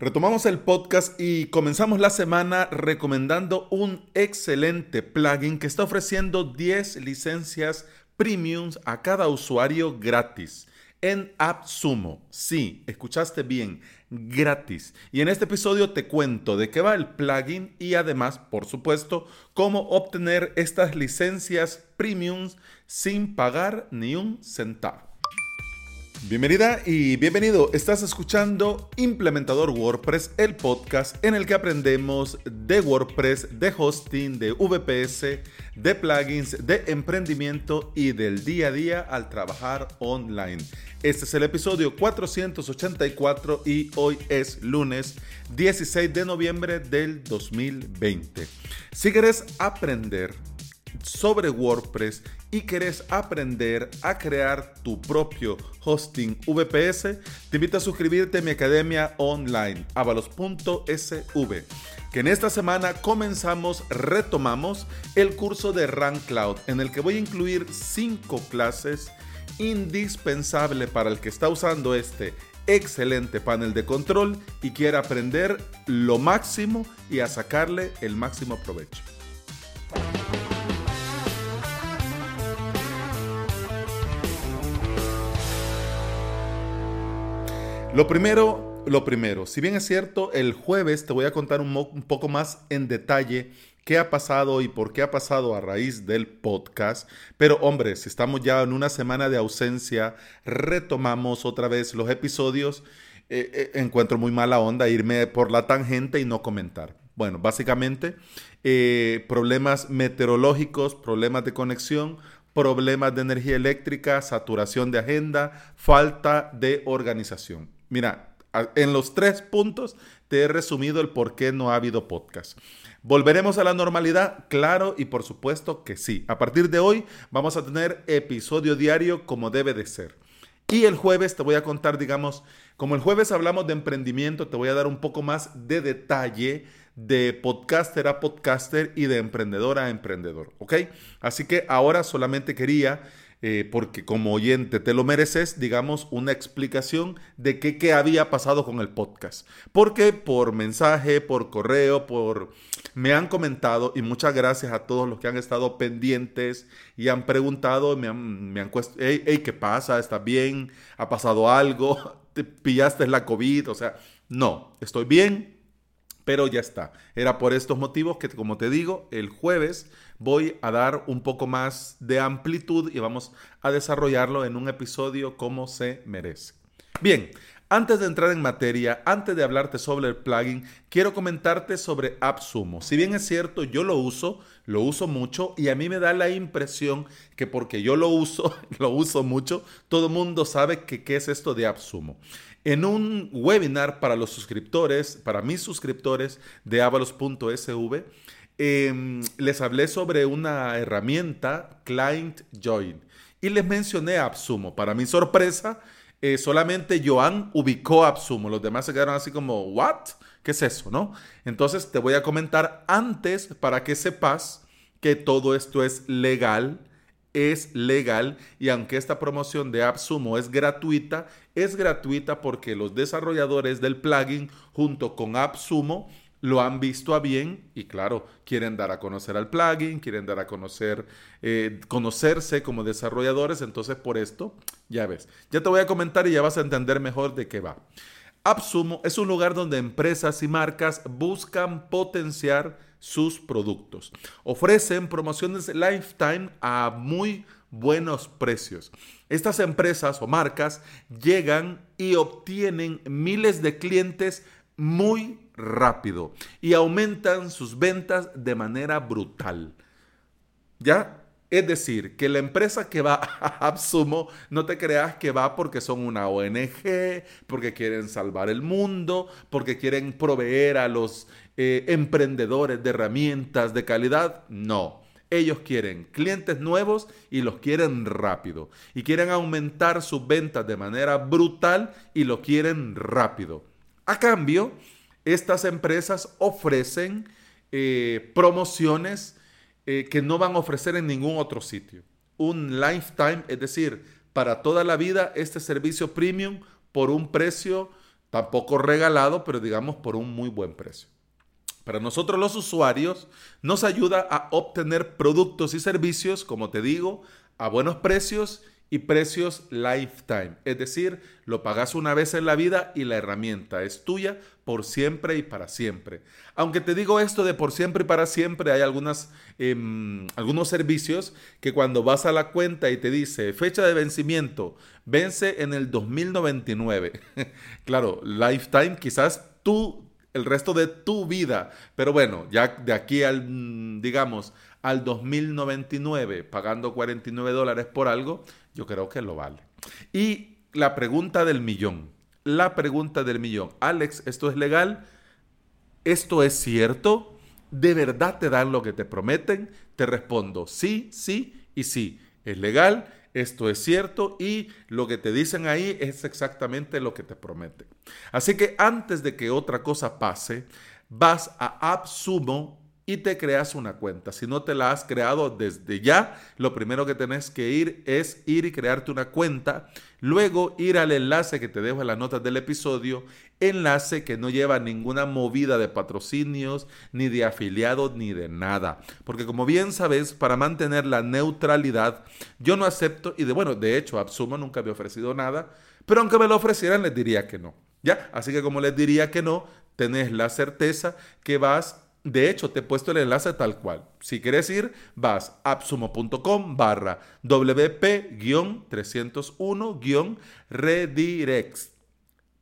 Retomamos el podcast y comenzamos la semana recomendando un excelente plugin que está ofreciendo 10 licencias premiums a cada usuario gratis en AppSumo. Sí, escuchaste bien, gratis. Y en este episodio te cuento de qué va el plugin y además, por supuesto, cómo obtener estas licencias premiums sin pagar ni un centavo. Bienvenida y bienvenido. Estás escuchando Implementador WordPress, el podcast en el que aprendemos de WordPress, de hosting, de VPS, de plugins, de emprendimiento y del día a día al trabajar online. Este es el episodio 484 y hoy es lunes 16 de noviembre del 2020. Si quieres aprender sobre WordPress y querés aprender a crear tu propio hosting VPS, te invito a suscribirte a mi academia online, avalos.sv, que en esta semana comenzamos, retomamos el curso de Run Cloud, en el que voy a incluir cinco clases indispensables para el que está usando este excelente panel de control y quiere aprender lo máximo y a sacarle el máximo provecho. Lo primero, lo primero, si bien es cierto, el jueves te voy a contar un, poco más en detalle qué ha pasado y por qué ha pasado a raíz del podcast. Pero hombre, si estamos ya en una semana de ausencia, retomamos otra vez los episodios. Eh, eh, encuentro muy mala onda irme por la tangente y no comentar. Bueno, básicamente eh, problemas meteorológicos, problemas de conexión, problemas de energía eléctrica, saturación de agenda, falta de organización. Mira, en los tres puntos te he resumido el por qué no ha habido podcast. ¿Volveremos a la normalidad? Claro y por supuesto que sí. A partir de hoy vamos a tener episodio diario como debe de ser. Y el jueves te voy a contar, digamos, como el jueves hablamos de emprendimiento, te voy a dar un poco más de detalle de podcaster a podcaster y de emprendedor a emprendedor, ¿ok? Así que ahora solamente quería eh, porque como oyente te lo mereces, digamos, una explicación de qué, qué había pasado con el podcast. Porque por mensaje, por correo, por... Me han comentado y muchas gracias a todos los que han estado pendientes y han preguntado, me han, me han hey, ¿qué pasa? ¿Estás bien? ¿Ha pasado algo? ¿Te pillaste la COVID? O sea, no, estoy bien, pero ya está. Era por estos motivos que, como te digo, el jueves voy a dar un poco más de amplitud y vamos a desarrollarlo en un episodio como se merece. Bien, antes de entrar en materia, antes de hablarte sobre el plugin, quiero comentarte sobre AppSumo. Si bien es cierto, yo lo uso, lo uso mucho y a mí me da la impresión que porque yo lo uso, lo uso mucho, todo el mundo sabe que qué es esto de AppSumo. En un webinar para los suscriptores, para mis suscriptores de avalos.sv, em, les hablé sobre una herramienta Client Join y les mencioné AppSumo. Para mi sorpresa, eh, solamente Joan ubicó AppSumo. Los demás se quedaron así como, ¿what? ¿Qué es eso? ¿No? Entonces te voy a comentar antes para que sepas que todo esto es legal es legal y aunque esta promoción de AppSumo es gratuita, es gratuita porque los desarrolladores del plugin junto con AppSumo lo han visto a bien y claro, quieren dar a conocer al plugin, quieren dar a conocer, eh, conocerse como desarrolladores, entonces por esto, ya ves, ya te voy a comentar y ya vas a entender mejor de qué va. AppSumo es un lugar donde empresas y marcas buscan potenciar sus productos. Ofrecen promociones lifetime a muy buenos precios. Estas empresas o marcas llegan y obtienen miles de clientes muy rápido y aumentan sus ventas de manera brutal. ¿Ya? Es decir, que la empresa que va a Absumo, no te creas que va porque son una ONG, porque quieren salvar el mundo, porque quieren proveer a los eh, emprendedores de herramientas de calidad. No. Ellos quieren clientes nuevos y los quieren rápido. Y quieren aumentar sus ventas de manera brutal y lo quieren rápido. A cambio, estas empresas ofrecen eh, promociones eh, que no van a ofrecer en ningún otro sitio. Un lifetime, es decir, para toda la vida este servicio premium por un precio tampoco regalado, pero digamos por un muy buen precio. Para nosotros los usuarios nos ayuda a obtener productos y servicios, como te digo, a buenos precios y precios lifetime. Es decir, lo pagas una vez en la vida y la herramienta es tuya por siempre y para siempre. Aunque te digo esto de por siempre y para siempre, hay algunas, em, algunos servicios que cuando vas a la cuenta y te dice fecha de vencimiento, vence en el 2099. claro, lifetime quizás tú el resto de tu vida. Pero bueno, ya de aquí al, digamos, al 2099, pagando 49 dólares por algo, yo creo que lo vale. Y la pregunta del millón, la pregunta del millón, Alex, ¿esto es legal? ¿Esto es cierto? ¿De verdad te dan lo que te prometen? Te respondo sí, sí y sí. Es legal, esto es cierto y lo que te dicen ahí es exactamente lo que te prometen. Así que antes de que otra cosa pase, vas a AppSumo y te creas una cuenta. Si no te la has creado desde ya, lo primero que tenés que ir es ir y crearte una cuenta, luego ir al enlace que te dejo en las notas del episodio, enlace que no lleva ninguna movida de patrocinios, ni de afiliados, ni de nada. Porque como bien sabes, para mantener la neutralidad, yo no acepto, y de bueno, de hecho, Absumo nunca me ha ofrecido nada, pero aunque me lo ofrecieran, les diría que no. ¿Ya? Así que como les diría que no, tenés la certeza que vas de hecho, te he puesto el enlace tal cual. Si quieres ir, vas a absumo.com barra WP-301-redirects.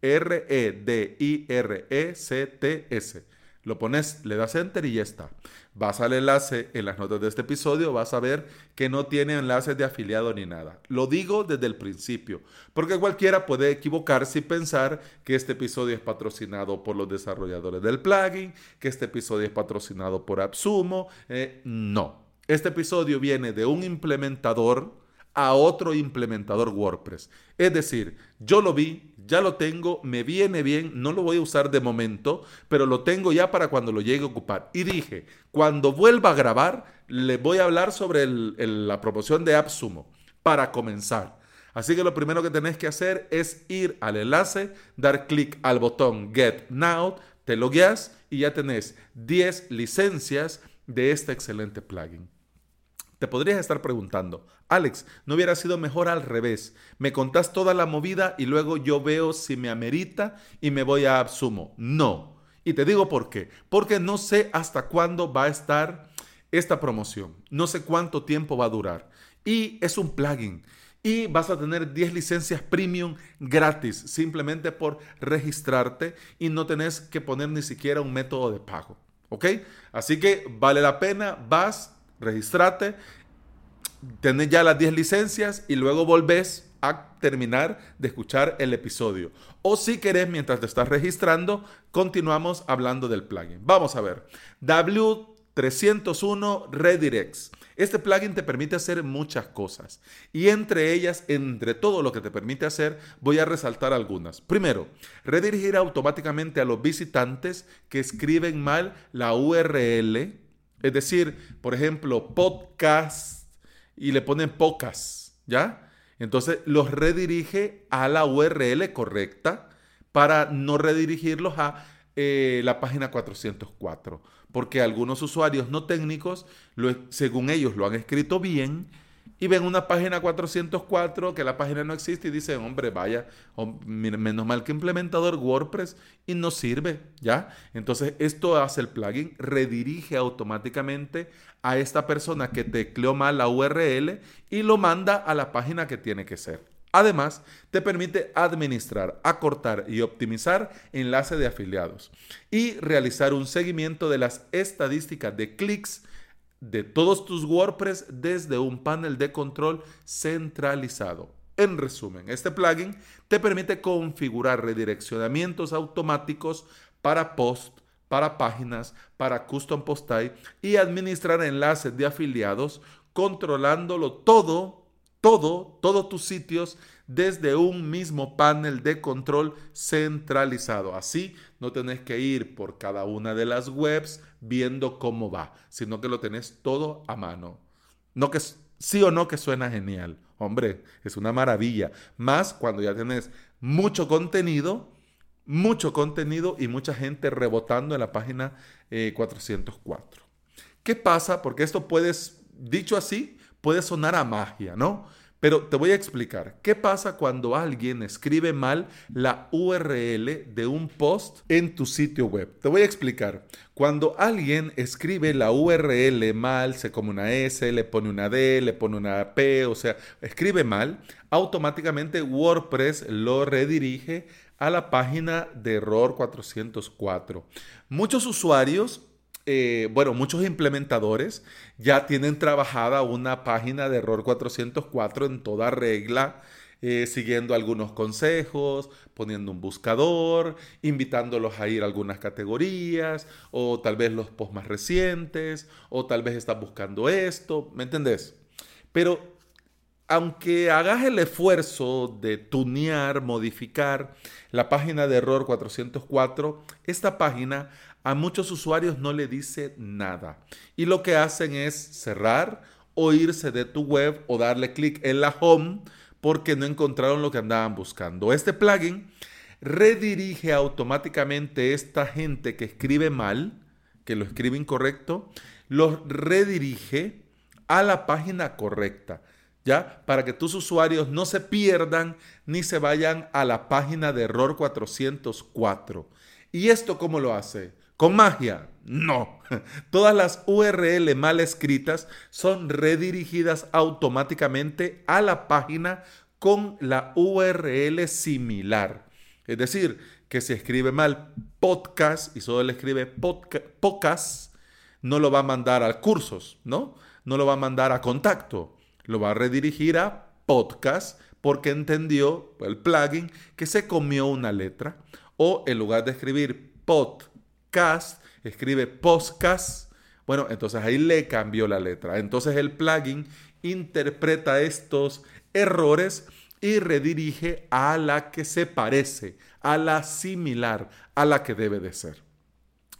R-E-D-I-R-E-C-T-S. Lo pones, le das enter y ya está. Vas al enlace en las notas de este episodio, vas a ver que no tiene enlaces de afiliado ni nada. Lo digo desde el principio, porque cualquiera puede equivocarse y pensar que este episodio es patrocinado por los desarrolladores del plugin, que este episodio es patrocinado por AppSumo. Eh, no, este episodio viene de un implementador a otro implementador WordPress. Es decir, yo lo vi, ya lo tengo, me viene bien, no lo voy a usar de momento, pero lo tengo ya para cuando lo llegue a ocupar. Y dije, cuando vuelva a grabar, le voy a hablar sobre la promoción de AppSumo para comenzar. Así que lo primero que tenés que hacer es ir al enlace, dar clic al botón Get Now, te logueas y ya tenés 10 licencias de este excelente plugin. Te podrías estar preguntando, Alex, ¿no hubiera sido mejor al revés? Me contás toda la movida y luego yo veo si me amerita y me voy a Absumo. No. Y te digo por qué. Porque no sé hasta cuándo va a estar esta promoción. No sé cuánto tiempo va a durar. Y es un plugin. Y vas a tener 10 licencias premium gratis simplemente por registrarte y no tenés que poner ni siquiera un método de pago. ¿Ok? Así que vale la pena, vas registrate, tenés ya las 10 licencias y luego volvés a terminar de escuchar el episodio. O si querés, mientras te estás registrando, continuamos hablando del plugin. Vamos a ver. W301 Redirects. Este plugin te permite hacer muchas cosas y entre ellas, entre todo lo que te permite hacer, voy a resaltar algunas. Primero, redirigir automáticamente a los visitantes que escriben mal la URL es decir, por ejemplo, podcast y le ponen pocas, ¿ya? Entonces los redirige a la URL correcta para no redirigirlos a eh, la página 404. Porque algunos usuarios no técnicos, según ellos lo han escrito bien, y ven una página 404 que la página no existe y dicen, hombre, vaya, menos mal que implementador WordPress y no sirve, ¿ya? Entonces esto hace el plugin, redirige automáticamente a esta persona que tecleó mal la URL y lo manda a la página que tiene que ser. Además, te permite administrar, acortar y optimizar enlaces de afiliados y realizar un seguimiento de las estadísticas de clics de todos tus WordPress desde un panel de control centralizado. En resumen, este plugin te permite configurar redireccionamientos automáticos para post, para páginas, para custom post type y administrar enlaces de afiliados controlándolo todo, todo, todos tus sitios desde un mismo panel de control centralizado. Así no tenés que ir por cada una de las webs viendo cómo va, sino que lo tenés todo a mano. No que sí o no que suena genial. Hombre, es una maravilla. Más cuando ya tenés mucho contenido mucho contenido y mucha gente rebotando en la página 404. Eh, ¿Qué pasa? Porque esto puede, dicho así, puede sonar a magia, ¿no? Pero te voy a explicar. ¿Qué pasa cuando alguien escribe mal la URL de un post en tu sitio web? Te voy a explicar. Cuando alguien escribe la URL mal, se come una S, le pone una D, le pone una P, o sea, escribe mal, automáticamente WordPress lo redirige a la página de error 404. Muchos usuarios eh, bueno, muchos implementadores ya tienen trabajada una página de error 404 en toda regla, eh, siguiendo algunos consejos, poniendo un buscador, invitándolos a ir a algunas categorías, o tal vez los posts más recientes, o tal vez estás buscando esto, ¿me entendés? Pero aunque hagas el esfuerzo de tunear, modificar la página de error 404, esta página a muchos usuarios no le dice nada. Y lo que hacen es cerrar o irse de tu web o darle clic en la home porque no encontraron lo que andaban buscando. Este plugin redirige automáticamente esta gente que escribe mal, que lo escribe incorrecto, los redirige a la página correcta, Para que tus usuarios no se pierdan ni se vayan a la página de error 404. ¿Y esto cómo lo hace? ¿Con magia? No. Todas las URL mal escritas son redirigidas automáticamente a la página con la URL similar. Es decir, que si escribe mal podcast y solo le escribe podcast, no lo va a mandar a cursos, ¿no? No lo va a mandar a contacto. Lo va a redirigir a podcast porque entendió el plugin que se comió una letra. O en lugar de escribir pod cast, escribe podcast. Bueno, entonces ahí le cambió la letra. Entonces el plugin interpreta estos errores y redirige a la que se parece, a la similar, a la que debe de ser.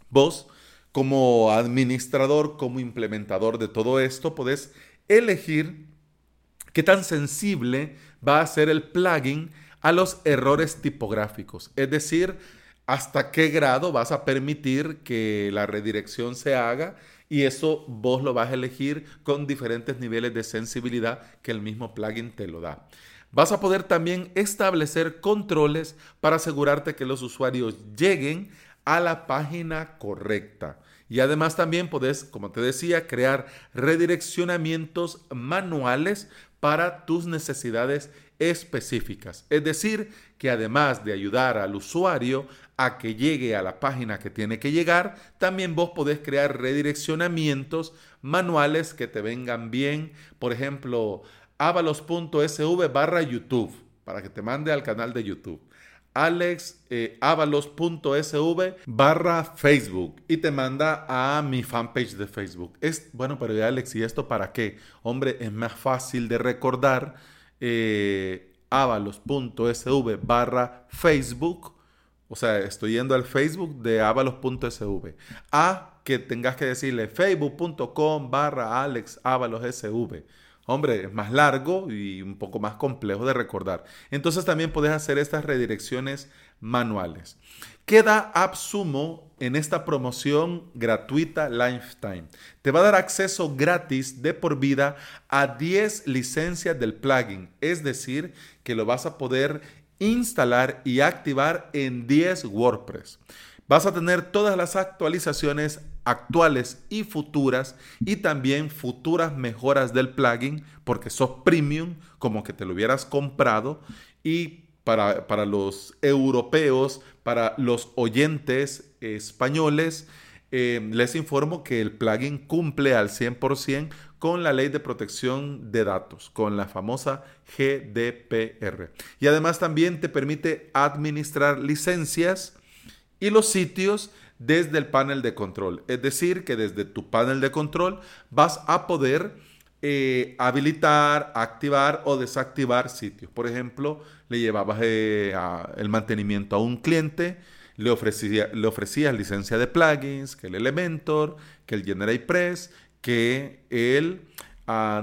Vos, como administrador, como implementador de todo esto, podés elegir qué tan sensible va a ser el plugin a los errores tipográficos. Es decir, hasta qué grado vas a permitir que la redirección se haga y eso vos lo vas a elegir con diferentes niveles de sensibilidad que el mismo plugin te lo da. Vas a poder también establecer controles para asegurarte que los usuarios lleguen a la página correcta. Y además también puedes, como te decía, crear redireccionamientos manuales para tus necesidades específicas. Es decir, que además de ayudar al usuario a que llegue a la página que tiene que llegar, también vos podés crear redireccionamientos manuales que te vengan bien. Por ejemplo, avalos.sv barra YouTube, para que te mande al canal de YouTube. alexavalos.sv barra Facebook y te manda a mi fanpage de Facebook. Es bueno, pero Alex, ¿y esto para qué? Hombre, es más fácil de recordar eh, barra Facebook. O sea, estoy yendo al Facebook de avalos.sv. A que tengas que decirle facebook.com barra alexavalosSV. Hombre, es más largo y un poco más complejo de recordar. Entonces también puedes hacer estas redirecciones manuales. Queda AppSumo en esta promoción gratuita Lifetime. Te va a dar acceso gratis de por vida a 10 licencias del plugin. Es decir, que lo vas a poder instalar y activar en 10 WordPress. Vas a tener todas las actualizaciones actuales y futuras y también futuras mejoras del plugin porque sos premium como que te lo hubieras comprado y para, para los europeos, para los oyentes españoles, eh, les informo que el plugin cumple al 100% con la ley de protección de datos, con la famosa GDPR. Y además también te permite administrar licencias y los sitios desde el panel de control. Es decir, que desde tu panel de control vas a poder eh, habilitar, activar o desactivar sitios. Por ejemplo, le llevabas eh, el mantenimiento a un cliente, le, ofrecía, le ofrecías licencia de plugins, que el Elementor, que el GeneratePress, que el uh,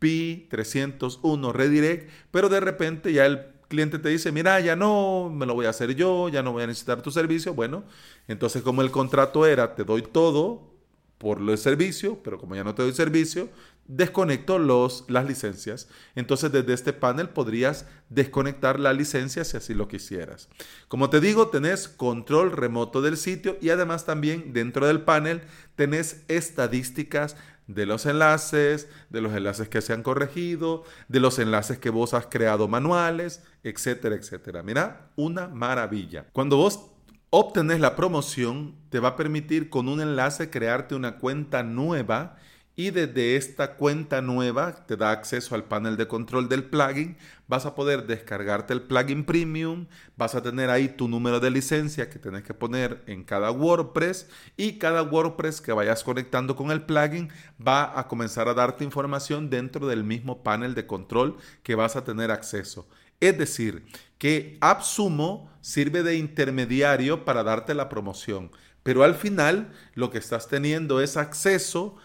WP301 Redirect, pero de repente ya el cliente te dice, mira, ya no, me lo voy a hacer yo, ya no voy a necesitar tu servicio, bueno, entonces como el contrato era, te doy todo por el servicio, pero como ya no te doy servicio, desconecto los, las licencias. Entonces desde este panel podrías desconectar la licencia si así lo quisieras. Como te digo, tenés control remoto del sitio y además también dentro del panel tenés estadísticas de los enlaces, de los enlaces que se han corregido, de los enlaces que vos has creado manuales, etcétera, etcétera. Mira, una maravilla. Cuando vos obtenés la promoción, te va a permitir con un enlace crearte una cuenta nueva y desde esta cuenta nueva te da acceso al panel de control del plugin. Vas a poder descargarte el plugin premium, vas a tener ahí tu número de licencia que tienes que poner en cada WordPress y cada WordPress que vayas conectando con el plugin va a comenzar a darte información dentro del mismo panel de control que vas a tener acceso. Es decir, que AppSumo sirve de intermediario para darte la promoción, pero al final lo que estás teniendo es acceso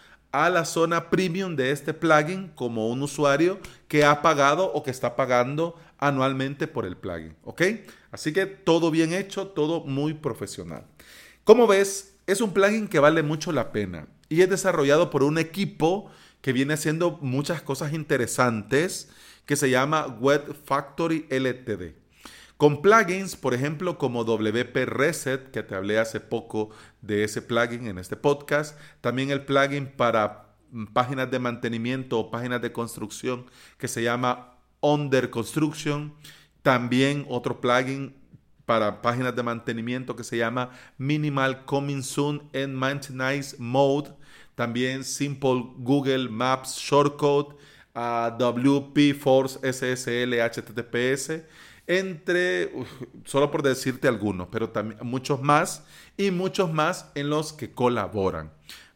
la zona premium de este plugin como un usuario que ha pagado o que está pagando anualmente por el plugin. ¿Ok? Así que todo bien hecho, todo muy profesional. Como ves, es un plugin que vale mucho la pena y es desarrollado por un equipo que viene haciendo muchas cosas interesantes que se llama Web Factory LTD. Con plugins, por ejemplo, como WP Reset, que te hablé hace poco de ese plugin en este podcast. También el plugin para mm, páginas de mantenimiento o páginas de construcción que se llama Under Construction. También otro plugin para páginas de mantenimiento que se llama Minimal Coming Soon en Maintenance Mode. También Simple Google Maps Shortcode, WP Force SSL HTTPS entre, solo por decirte algunos, pero también muchos más y muchos más en los que colaboran.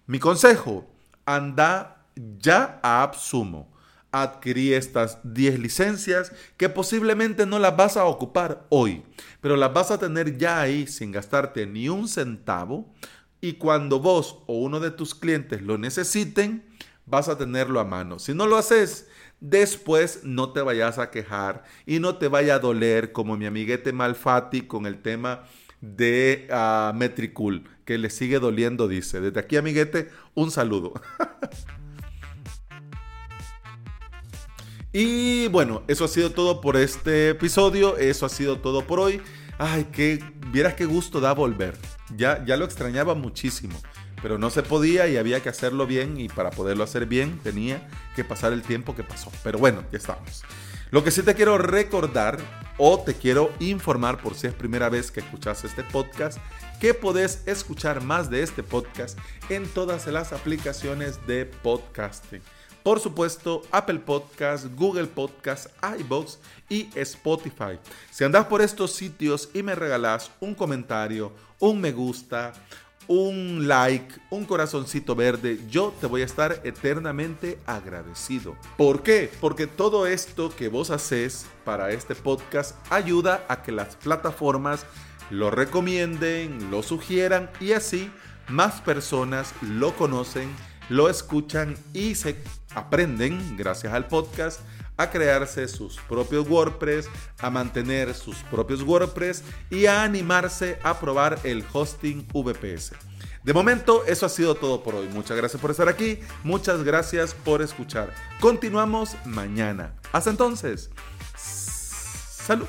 Mi consejo, anda ya a AppSumo. Adquirí estas 10 licencias que posiblemente no las vas a ocupar hoy, pero las vas a tener ya ahí sin gastarte ni un centavo y cuando vos o uno de tus clientes lo necesiten, vas a tenerlo a mano. Si no lo haces, después no te vayas a quejar y no te vaya a doler como mi amiguete Malfati con el tema de uh, Metricool, que le sigue doliendo, dice. Desde aquí, amiguete, un saludo. y bueno, eso ha sido todo por este episodio, eso ha sido todo por hoy. Ay, que vieras qué gusto da volver. Ya, ya lo extrañaba muchísimo pero no se podía y había que hacerlo bien y para poderlo hacer bien tenía que pasar el tiempo que pasó. Pero bueno, ya estamos. Lo que sí te quiero recordar o te quiero informar por si es primera vez que escuchas este podcast, que podés escuchar más de este podcast en todas las aplicaciones de podcasting. Por supuesto, Apple Podcast, Google Podcast, iBox y Spotify. Si andas por estos sitios y me regalas un comentario, un me gusta, un like, un corazoncito verde, yo te voy a estar eternamente agradecido. ¿Por qué? Porque todo esto que vos haces para este podcast ayuda a que las plataformas lo recomienden, lo sugieran y así más personas lo conocen, lo escuchan y se aprenden gracias al podcast a crearse sus propios WordPress, a mantener sus propios WordPress y a animarse a probar el hosting VPS. De momento, eso ha sido todo por hoy. Muchas gracias por estar aquí. Muchas gracias por escuchar. Continuamos mañana. Hasta entonces. Salud.